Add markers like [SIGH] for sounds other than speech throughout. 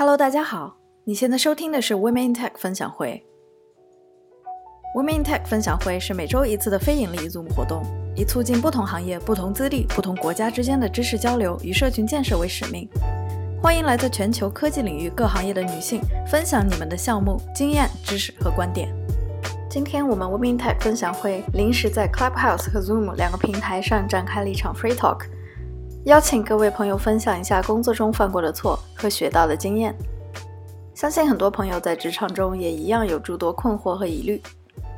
Hello，大家好，你现在收听的是 Women in Tech 分享会。Women in Tech 分享会是每周一次的非盈利 Zoom 活动，以促进不同行业、不同资历、不同国家之间的知识交流与社群建设为使命。欢迎来自全球科技领域各行业的女性分享你们的项目经验、知识和观点。今天我们 Women in Tech 分享会临时在 Clubhouse 和 Zoom 两个平台上展开了一场 Free Talk。邀请各位朋友分享一下工作中犯过的错和学到的经验。相信很多朋友在职场中也一样有诸多困惑和疑虑，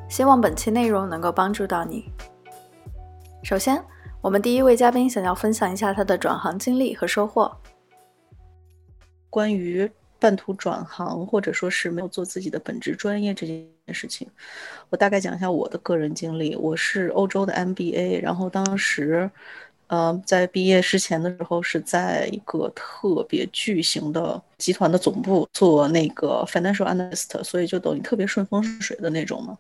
希望本期内容能够帮助到你。首先，我们第一位嘉宾想要分享一下他的转行经历和收获。关于半途转行或者说是没有做自己的本职专业这件事情，我大概讲一下我的个人经历。我是欧洲的 MBA，然后当时。呃，在毕业之前的时候，是在一个特别巨型的集团的总部做那个 financial analyst，所以就等于特别顺风顺水的那种嘛。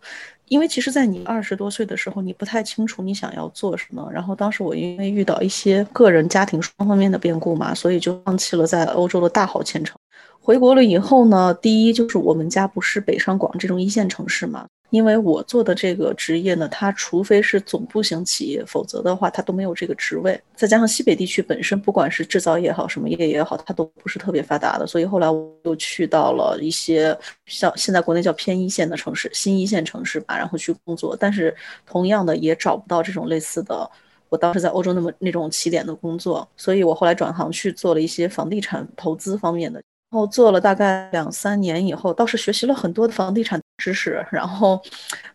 因为其实，在你二十多岁的时候，你不太清楚你想要做什么。然后当时我因为遇到一些个人、家庭双方面的变故嘛，所以就放弃了在欧洲的大好前程。回国了以后呢，第一就是我们家不是北上广这种一线城市嘛。因为我做的这个职业呢，它除非是总部型企业，否则的话它都没有这个职位。再加上西北地区本身不管是制造业也好，什么业也好，它都不是特别发达的。所以后来我又去到了一些像现在国内叫偏一线的城市，新一线城市吧，然后去工作。但是同样的也找不到这种类似的，我当时在欧洲那么那种起点的工作。所以我后来转行去做了一些房地产投资方面的，然后做了大概两三年以后，倒是学习了很多的房地产。知识，然后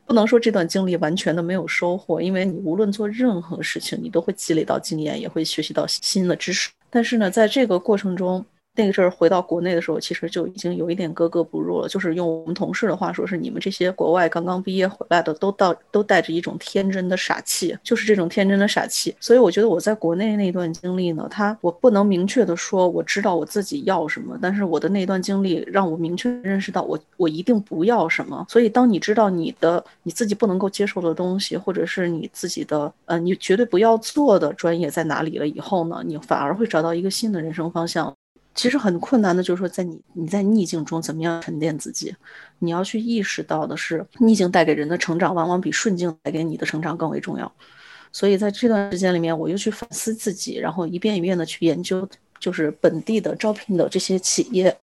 不能说这段经历完全的没有收获，因为你无论做任何事情，你都会积累到经验，也会学习到新的知识。但是呢，在这个过程中，那个阵儿回到国内的时候，其实就已经有一点格格不入了。就是用我们同事的话说，是你们这些国外刚刚毕业回来的，都到都带着一种天真的傻气，就是这种天真的傻气。所以我觉得我在国内那段经历呢，他我不能明确的说我知道我自己要什么，但是我的那段经历让我明确认识到我我一定不要什么。所以当你知道你的你自己不能够接受的东西，或者是你自己的呃你绝对不要做的专业在哪里了以后呢，你反而会找到一个新的人生方向。其实很困难的，就是说，在你你在逆境中怎么样沉淀自己，你要去意识到的是，逆境带给人的成长，往往比顺境带给你的成长更为重要。所以在这段时间里面，我又去反思自己，然后一遍一遍的去研究，就是本地的招聘的这些企业，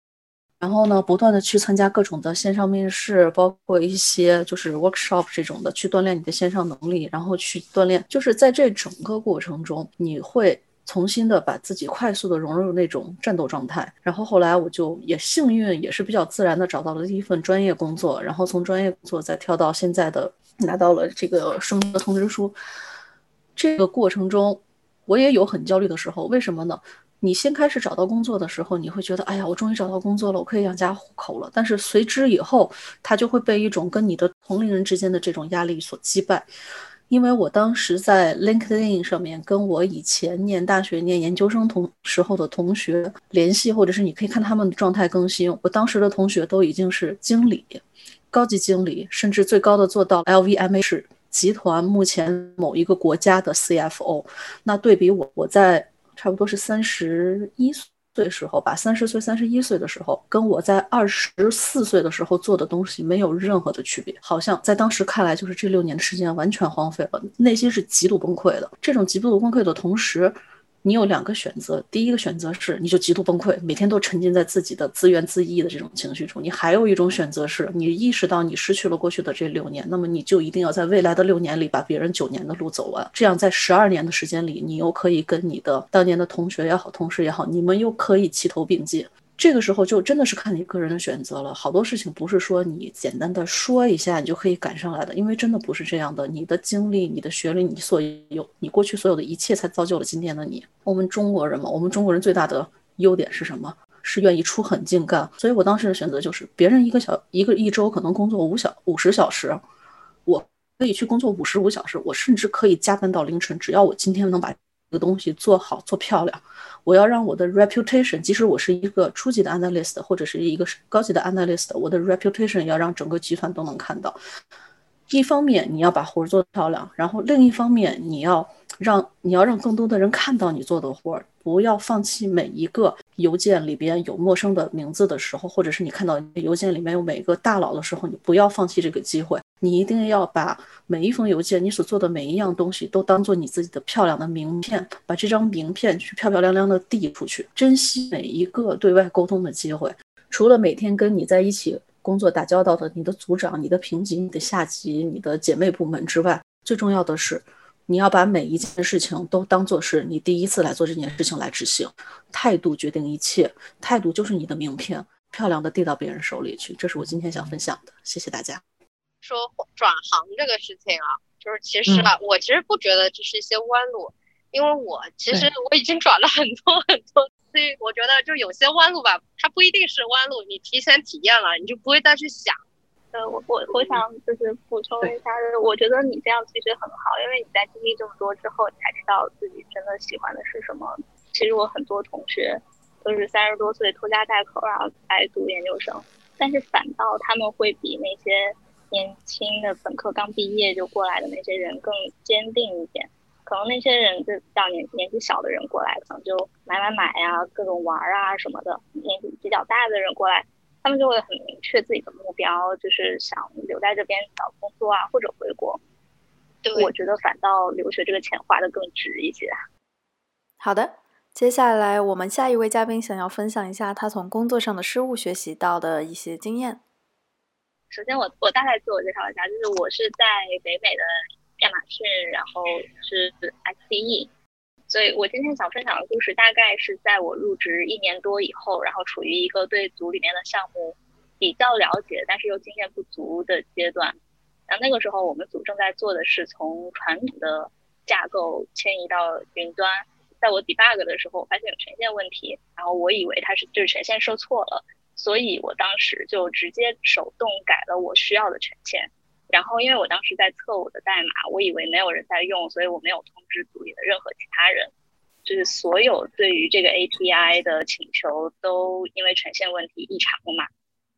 然后呢，不断的去参加各种的线上面试，包括一些就是 workshop 这种的，去锻炼你的线上能力，然后去锻炼，就是在这整个过程中，你会。重新的把自己快速的融入那种战斗状态，然后后来我就也幸运，也是比较自然的找到了第一份专业工作，然后从专业工作再跳到现在的拿到了这个升的通知书。这个过程中，我也有很焦虑的时候，为什么呢？你先开始找到工作的时候，你会觉得，哎呀，我终于找到工作了，我可以养家糊口了。但是随之以后，他就会被一种跟你的同龄人之间的这种压力所击败。因为我当时在 LinkedIn 上面跟我以前念大学、念研究生同时候的同学联系，或者是你可以看他们的状态更新。我当时的同学都已经是经理、高级经理，甚至最高的做到 LVMH 集团目前某一个国家的 CFO。那对比我，我在差不多是三十一岁岁。时候吧，三十岁、三十一岁的时候，跟我在二十四岁的时候做的东西没有任何的区别，好像在当时看来，就是这六年的时间完全荒废了，内心是极度崩溃的。这种极度崩溃的同时。你有两个选择，第一个选择是你就极度崩溃，每天都沉浸在自己的自怨自艾的这种情绪中；你还有一种选择是你意识到你失去了过去的这六年，那么你就一定要在未来的六年里把别人九年的路走完，这样在十二年的时间里，你又可以跟你的当年的同学也好、同事也好，你们又可以齐头并进。这个时候就真的是看你个人的选择了，好多事情不是说你简单的说一下你就可以赶上来的，因为真的不是这样的。你的经历、你的学历、你所有、你过去所有的一切，才造就了今天的你。我们中国人嘛，我们中国人最大的优点是什么？是愿意出狠劲干。所以我当时的选择就是，别人一个小一个一周可能工作五小五十小时，我可以去工作五十五小时，我甚至可以加班到凌晨，只要我今天能把个东西做好做漂亮。我要让我的 reputation，即使我是一个初级的 analyst 或者是一个高级的 analyst，我的 reputation 要让整个集团都能看到。一方面你要把活儿做漂亮，然后另一方面你要让你要让更多的人看到你做的活儿，不要放弃每一个邮件里边有陌生的名字的时候，或者是你看到邮件里面有每个大佬的时候，你不要放弃这个机会，你一定要把每一封邮件，你所做的每一样东西都当做你自己的漂亮的名片，把这张名片去漂漂亮亮的递出去，珍惜每一个对外沟通的机会。除了每天跟你在一起工作打交道的你的组长、你的平级、你的下级、你的姐妹部门之外，最重要的是。你要把每一件事情都当做是你第一次来做这件事情来执行，态度决定一切，态度就是你的名片，漂亮的递到别人手里去。这是我今天想分享的，谢谢大家。说转行这个事情啊，就是其实啊，我其实不觉得这是一些弯路，因为我其实我已经转了很多很多，所以我觉得就有些弯路吧，它不一定是弯路，你提前体验了，你就不会再去想。呃，我我我想就是补充一下，我觉得你这样其实很好，因为你在经历这么多之后，你才知道自己真的喜欢的是什么。其实我很多同学都是三十多岁拖家带口然后来读研究生，但是反倒他们会比那些年轻的本科刚毕业就过来的那些人更坚定一点。可能那些人就比较年年纪小的人过来，可能就买买买呀，各种玩啊什么的；年纪比较大的人过来。他们就会很明确自己的目标，就是想留在这边找工作啊，或者回国。对，我觉得反倒留学这个钱花的更值一些。好的，接下来我们下一位嘉宾想要分享一下他从工作上的失误学习到的一些经验。首先，我我大概自我介绍一下，就是我是在北美的亚马逊，然后是 XDE。所以我今天想分享的故事，大概是在我入职一年多以后，然后处于一个对组里面的项目比较了解，但是又经验不足的阶段。那那个时候，我们组正在做的是从传统的架构迁移到云端。在我 debug 的时候，我发现有权限问题，然后我以为它是就是权限设错了，所以我当时就直接手动改了我需要的权限。然后，因为我当时在测我的代码，我以为没有人在用，所以我没有通知组里的任何其他人。就是所有对于这个 API 的请求都因为权限问题异常了嘛，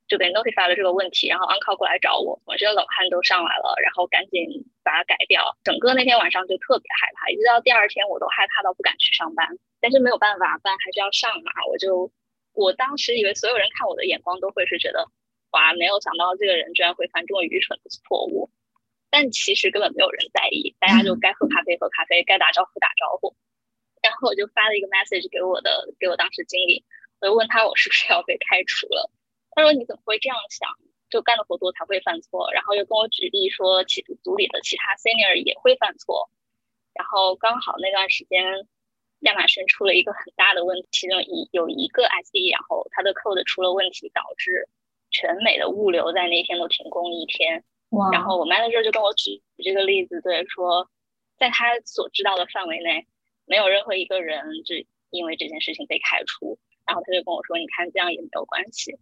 就被 notify 了这个问题，然后 uncall 过来找我，我这冷汗都上来了，然后赶紧把它改掉。整个那天晚上就特别害怕，一直到第二天我都害怕到不敢去上班。但是没有办法，班还是要上嘛，我就我当时以为所有人看我的眼光都会是觉得。哇，没有想到这个人居然会犯这么愚蠢的错误，但其实根本没有人在意，大家就该喝咖啡喝咖啡，该打招呼打招呼。然后我就发了一个 message 给我的给我当时经理，我就问他我是不是要被开除了。他说你怎么会这样想？就干的活多才会犯错。然后又跟我举例说，其组里的其他 senior 也会犯错。然后刚好那段时间亚马逊出了一个很大的问题，其中一有一个 IC，然后他的 code 出了问题，导致。全美的物流在那天都停工一天，然后我 manager 就跟我举这个例子，对说，在他所知道的范围内，没有任何一个人就因为这件事情被开除。然后他就跟我说，你看这样也没有关系。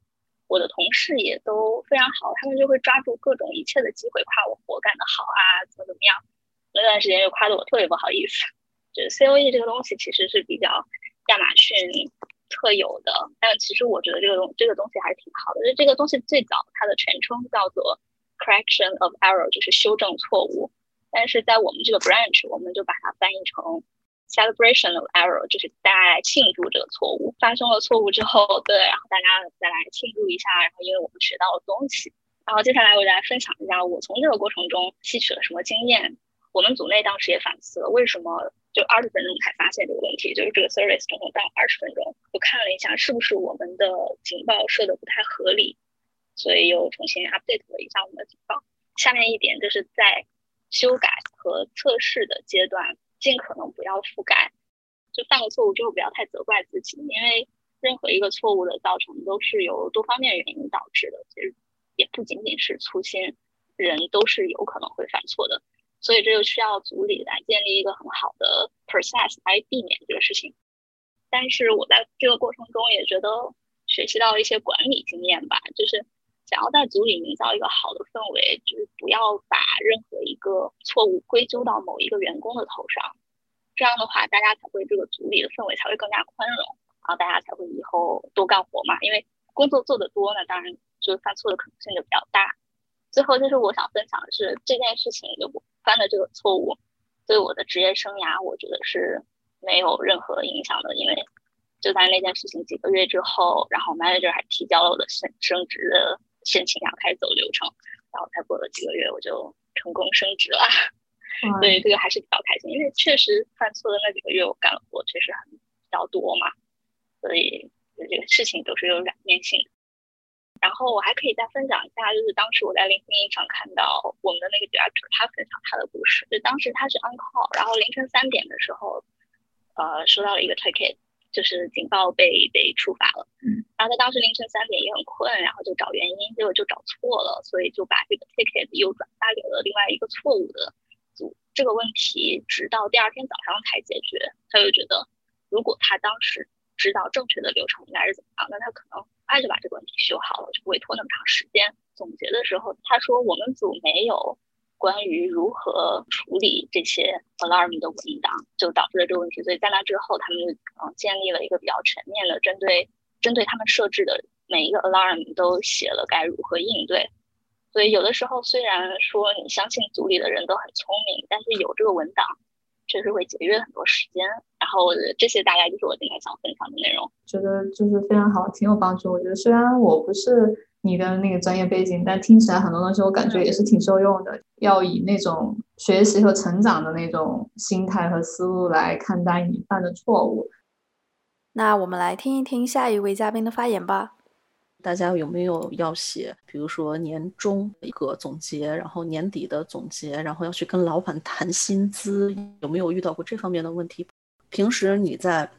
我的同事也都非常好，他们就会抓住各种一切的机会夸我活干得好啊，怎么怎么样。那段时间就夸得我特别不好意思。就是 C O E 这个东西其实是比较亚马逊。特有的，但其实我觉得这个东这个东西还是挺好的。就这个东西最早它的全称叫做 correction of error，就是修正错误。但是在我们这个 branch，我们就把它翻译成 celebration of error，就是大家来庆祝这个错误发生了错误之后，对，然后大家再来庆祝一下，然后因为我们学到了东西。然后接下来我就来分享一下我从这个过程中吸取了什么经验。我们组内当时也反思了，为什么？就二十分钟才发现这个问题，就是这个 service 总共到二十分钟，我看了一下是不是我们的警报设的不太合理，所以又重新 update 了一下我们的警报。下面一点就是在修改和测试的阶段，尽可能不要覆盖，就犯了错误之后不要太责怪自己，因为任何一个错误的造成都是由多方面原因导致的，其实也不仅仅是粗心，人都是有可能会犯错的。所以这就需要组里来建立一个很好的 process 来避免这个事情。但是我在这个过程中也觉得学习到一些管理经验吧，就是想要在组里营造一个好的氛围，就是不要把任何一个错误归咎到某一个员工的头上。这样的话，大家才会这个组里的氛围才会更加宽容，然后大家才会以后多干活嘛。因为工作做得多呢，当然就犯错的可能性就比较大。最后就是我想分享的是这件事情就不。犯了这个错误，对我的职业生涯，我觉得是没有任何影响的，因为就在那件事情几个月之后，然后 manager 还提交了我的升升职的申请，然后开始走流程，然后才过了几个月，我就成功升职了。所以这个还是比较开心，因为确实犯错的那几个月，我干的活确实很比较多嘛，所以这个事情都是有两面性的。然后我还可以再分享一下，就是当时我在 LinkedIn 上看到我们的那个 director，他分享他的故事。就当时他是 on call，然后凌晨三点的时候，呃，收到了一个 ticket，就是警报被被触发了。嗯。然后他当时凌晨三点也很困，然后就找原因，结果就找错了，所以就把这个 ticket 又转发给了另外一个错误的组。这个问题直到第二天早上才解决。他就觉得，如果他当时知道正确的流程应该是怎么样，那他可能很。快就把这个问题修好了，就不会拖那么长时间。总结的时候，他说我们组没有关于如何处理这些 alarm 的文档，就导致了这个问题。所以在那之后，他们嗯建立了一个比较全面的针对针对他们设置的每一个 alarm 都写了该如何应对。所以有的时候虽然说你相信组里的人都很聪明，但是有这个文档。确实会节约很多时间，然后这些大概就是我今天想分享的内容。觉得就是非常好，挺有帮助。我觉得虽然我不是你的那个专业背景，但听起来很多东西我感觉也是挺受用的。要以那种学习和成长的那种心态和思路来看待你犯的错误。那我们来听一听下一位嘉宾的发言吧。大家有没有要写，比如说年终一个总结，然后年底的总结，然后要去跟老板谈薪资，有没有遇到过这方面的问题？平时你在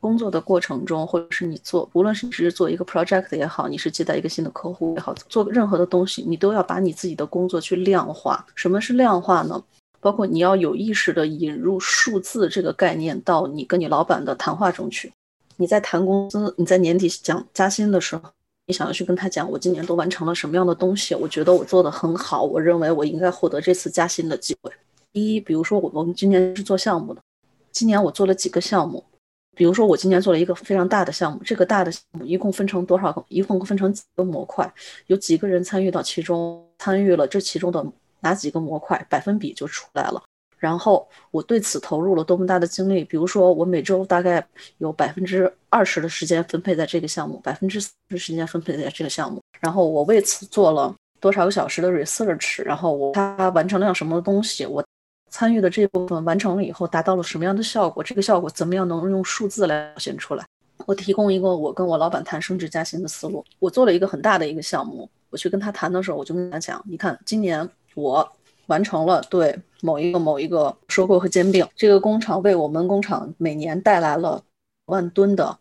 工作的过程中，或者是你做，无论是你是做一个 project 也好，你是接待一个新的客户也好，做任何的东西，你都要把你自己的工作去量化。什么是量化呢？包括你要有意识的引入数字这个概念到你跟你老板的谈话中去。你在谈工资，你在年底讲加薪的时候。你想要去跟他讲，我今年都完成了什么样的东西？我觉得我做的很好，我认为我应该获得这次加薪的机会。第一，比如说我我们今年是做项目的，今年我做了几个项目，比如说我今年做了一个非常大的项目，这个大的项目一共分成多少个？一共分成几个模块？有几个人参与到其中？参与了这其中的哪几个模块？百分比就出来了。然后我对此投入了多么大的精力？比如说，我每周大概有百分之二十的时间分配在这个项目，百分之十时间分配在这个项目。然后我为此做了多少个小时的 research？然后我他完成了什么东西？我参与的这部分完成了以后，达到了什么样的效果？这个效果怎么样能用数字来表现出来？我提供一个我跟我老板谈升职加薪的思路。我做了一个很大的一个项目，我去跟他谈的时候，我就跟他讲：你看，今年我。完成了对某一个某一个收购和兼并，这个工厂为我们工厂每年带来了万吨的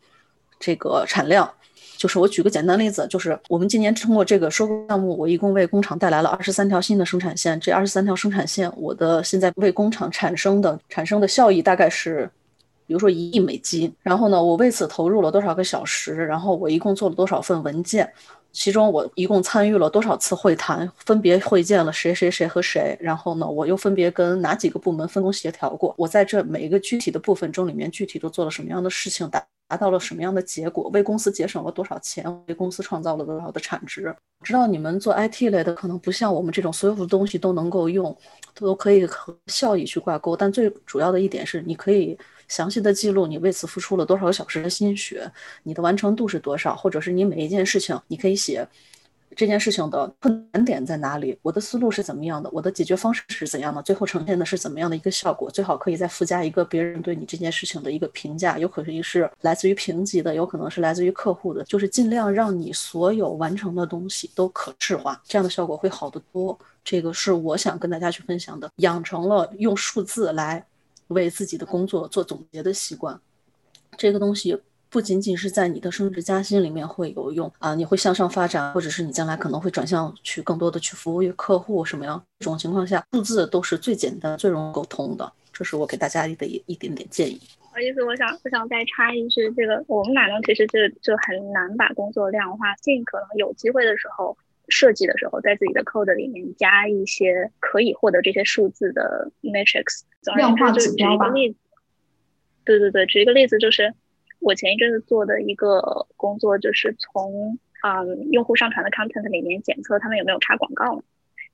这个产量。就是我举个简单例子，就是我们今年通过这个收购项目，我一共为工厂带来了二十三条新的生产线。这二十三条生产线，我的现在为工厂产生的产生的效益大概是，比如说一亿美金。然后呢，我为此投入了多少个小时？然后我一共做了多少份文件？其中我一共参与了多少次会谈，分别会见了谁谁谁和谁，然后呢，我又分别跟哪几个部门分工协调过？我在这每一个具体的部分中里面，具体都做了什么样的事情，达达到了什么样的结果？为公司节省了多少钱？为公司创造了多少的产值？知道你们做 IT 类的，可能不像我们这种所有的东西都能够用，都可以和效益去挂钩，但最主要的一点是，你可以。详细的记录你为此付出了多少个小时的心血，你的完成度是多少，或者是你每一件事情，你可以写这件事情的困难点在哪里，我的思路是怎么样的，我的解决方式是怎样的，最后呈现的是怎么样的一个效果，最好可以再附加一个别人对你这件事情的一个评价，有可能是来自于评级的，有可能是来自于客户的，就是尽量让你所有完成的东西都可视化，这样的效果会好得多。这个是我想跟大家去分享的，养成了用数字来。为自己的工作做总结的习惯，这个东西不仅仅是在你的升职加薪里面会有用啊，你会向上发展，或者是你将来可能会转向去更多的去服务于客户什么样这种情况下，数字都是最简单、最容易沟通的。这是我给大家的一一点点建议。不好意思，我想我想再插一句，这个我们俩呢，其实就就很难把工作量化，尽可能有机会的时候。设计的时候，在自己的 code 里面加一些可以获得这些数字的 matrix，量化指标吧。对对对，举一个例子，就是我前一阵子做的一个工作，就是从嗯用户上传的 content 里面检测他们有没有插广告，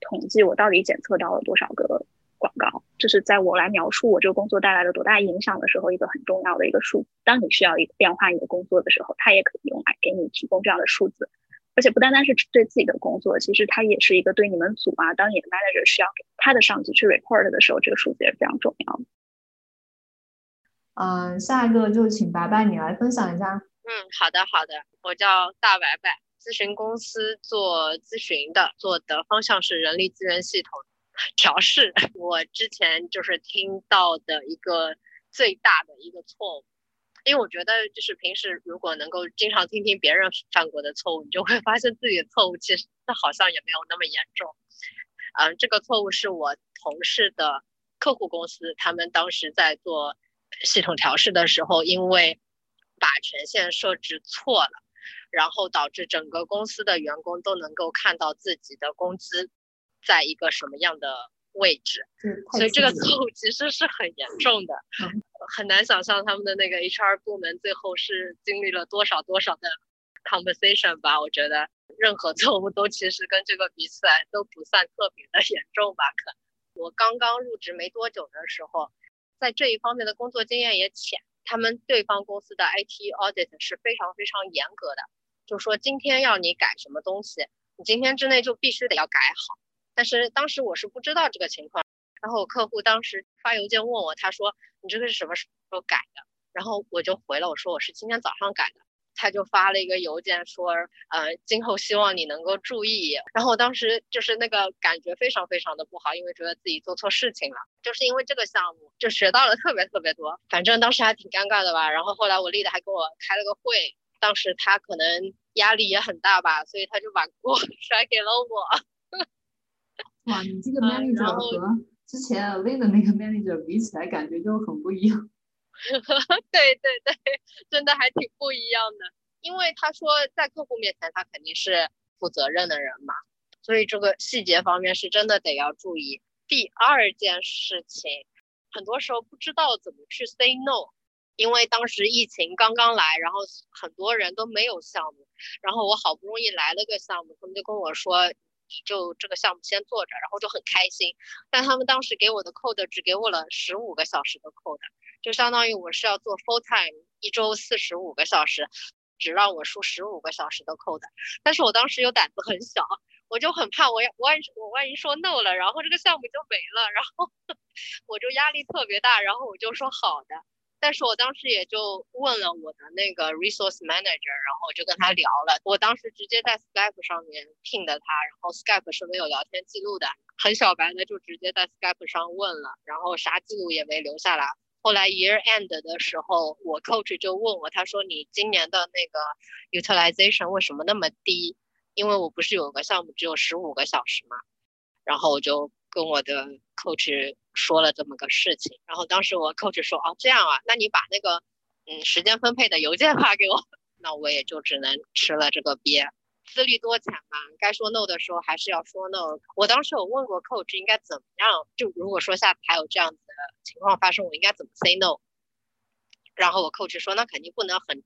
统计我到底检测到了多少个广告，这是在我来描述我这个工作带来了多大影响的时候，一个很重要的一个数。当你需要一个量化你的工作的时候，它也可以用来给你提供这样的数字。而且不单单是对自己的工作，其实它也是一个对你们组啊，当你的 manager 需要给他的上级去 report 的时候，这个数字也是非常重要的。嗯，下一个就请白白你来分享一下。嗯，好的好的，我叫大白白，咨询公司做咨询的，做的方向是人力资源系统调试。[LAUGHS] 我之前就是听到的一个最大的一个错误。因为我觉得，就是平时如果能够经常听听别人犯过的错误，你就会发现自己的错误其实好像也没有那么严重。嗯，这个错误是我同事的客户公司，他们当时在做系统调试的时候，因为把权限设置错了，然后导致整个公司的员工都能够看到自己的工资在一个什么样的位置，所以这个错误其实是很严重的。很难想象他们的那个 HR 部门最后是经历了多少多少的 conversation 吧？我觉得任何错误都其实跟这个比起来都不算特别的严重吧？可我刚刚入职没多久的时候，在这一方面的工作经验也浅。他们对方公司的 IT audit 是非常非常严格的，就说今天要你改什么东西，你今天之内就必须得要改好。但是当时我是不知道这个情况。然后我客户当时发邮件问我，他说你这个是什么时候改的？然后我就回了，我说我是今天早上改的。他就发了一个邮件说，呃，今后希望你能够注意。然后我当时就是那个感觉非常非常的不好，因为觉得自己做错事情了。就是因为这个项目就学到了特别特别多，反正当时还挺尴尬的吧。然后后来我丽的还给我开了个会，当时他可能压力也很大吧，所以他就把锅 [LAUGHS] 甩给了我。哇，你这个 manager 和。之前 Lin 的那个 manager 比起来，感觉就很不一样。[LAUGHS] 对对对，真的还挺不一样的。因为他说在客户面前，他肯定是负责任的人嘛，所以这个细节方面是真的得要注意。第二件事情，很多时候不知道怎么去 say no，因为当时疫情刚刚来，然后很多人都没有项目，然后我好不容易来了个项目，他们就跟我说。你就这个项目先做着，然后就很开心。但他们当时给我的 code 只给我了十五个小时的 code，就相当于我是要做 full time，一周四十五个小时，只让我输十五个小时的 code。但是我当时又胆子很小，我就很怕，我要我万一我万一说 no 了，然后这个项目就没了，然后 [LAUGHS] 我就压力特别大，然后我就说好的。但是我当时也就问了我的那个 resource manager，然后我就跟他聊了。我当时直接在 Skype 上面 ping 的他，然后 Skype 是没有聊天记录的，很小白的就直接在 Skype 上问了，然后啥记录也没留下来。后来 year end 的时候，我 coach 就问我，他说你今年的那个 utilization 为什么那么低？因为我不是有个项目只有十五个小时嘛，然后我就跟我的 coach。说了这么个事情，然后当时我 coach 说，哦，这样啊，那你把那个，嗯，时间分配的邮件发给我，[LAUGHS] 那我也就只能吃了这个鳖。资历多浅嘛，该说 no 的时候还是要说 no。我当时有问过 coach 应该怎么样，就如果说下次还有这样子的情况发生，我应该怎么 say no？然后我 coach 说，那肯定不能很，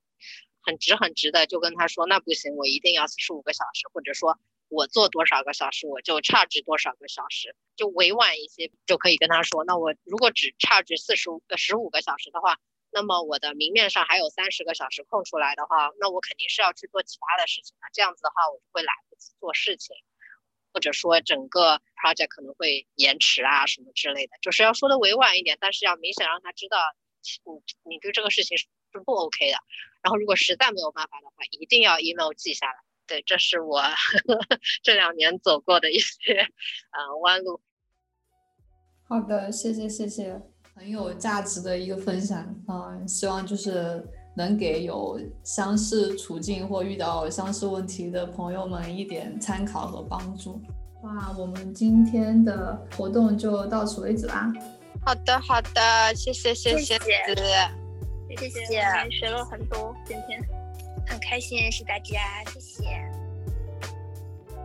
很直很直的就跟他说，那不行，我一定要四十五个小时，或者说。我做多少个小时，我就差值多少个小时，就委婉一些就可以跟他说。那我如果只差值四十五个十五个小时的话，那么我的明面上还有三十个小时空出来的话，那我肯定是要去做其他的事情的。这样子的话，我就会来不及做事情，或者说整个 project 可能会延迟啊什么之类的。就是要说的委婉一点，但是要明显让他知道你你对这个事情是不 OK 的。然后如果实在没有办法的话，一定要 email 记下来。对，这是我 [LAUGHS] 这两年走过的一些呃弯路。好的，谢谢谢谢，很有价值的一个分享。嗯，希望就是能给有相似处境或遇到相似问题的朋友们一点参考和帮助。哇，我们今天的活动就到此为止啦。好的好的，谢谢谢谢谢谢谢谢，学了很多今天。很开心认识大家，谢谢。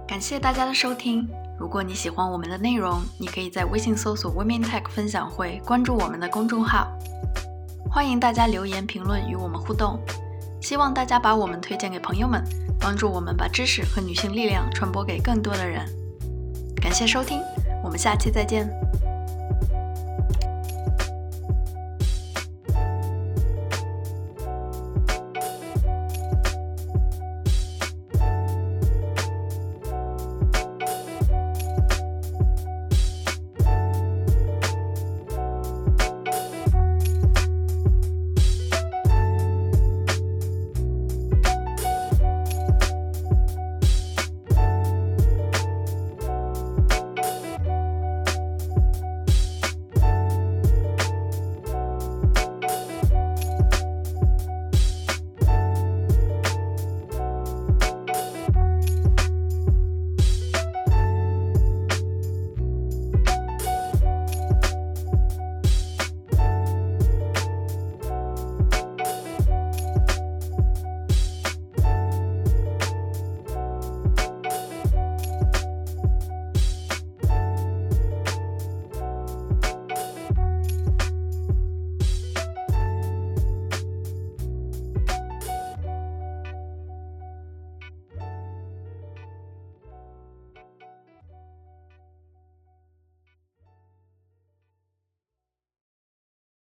感谢大家的收听。如果你喜欢我们的内容，你可以在微信搜索 Women Tech 分享会，关注我们的公众号。欢迎大家留言评论与我们互动。希望大家把我们推荐给朋友们，帮助我们把知识和女性力量传播给更多的人。感谢收听，我们下期再见。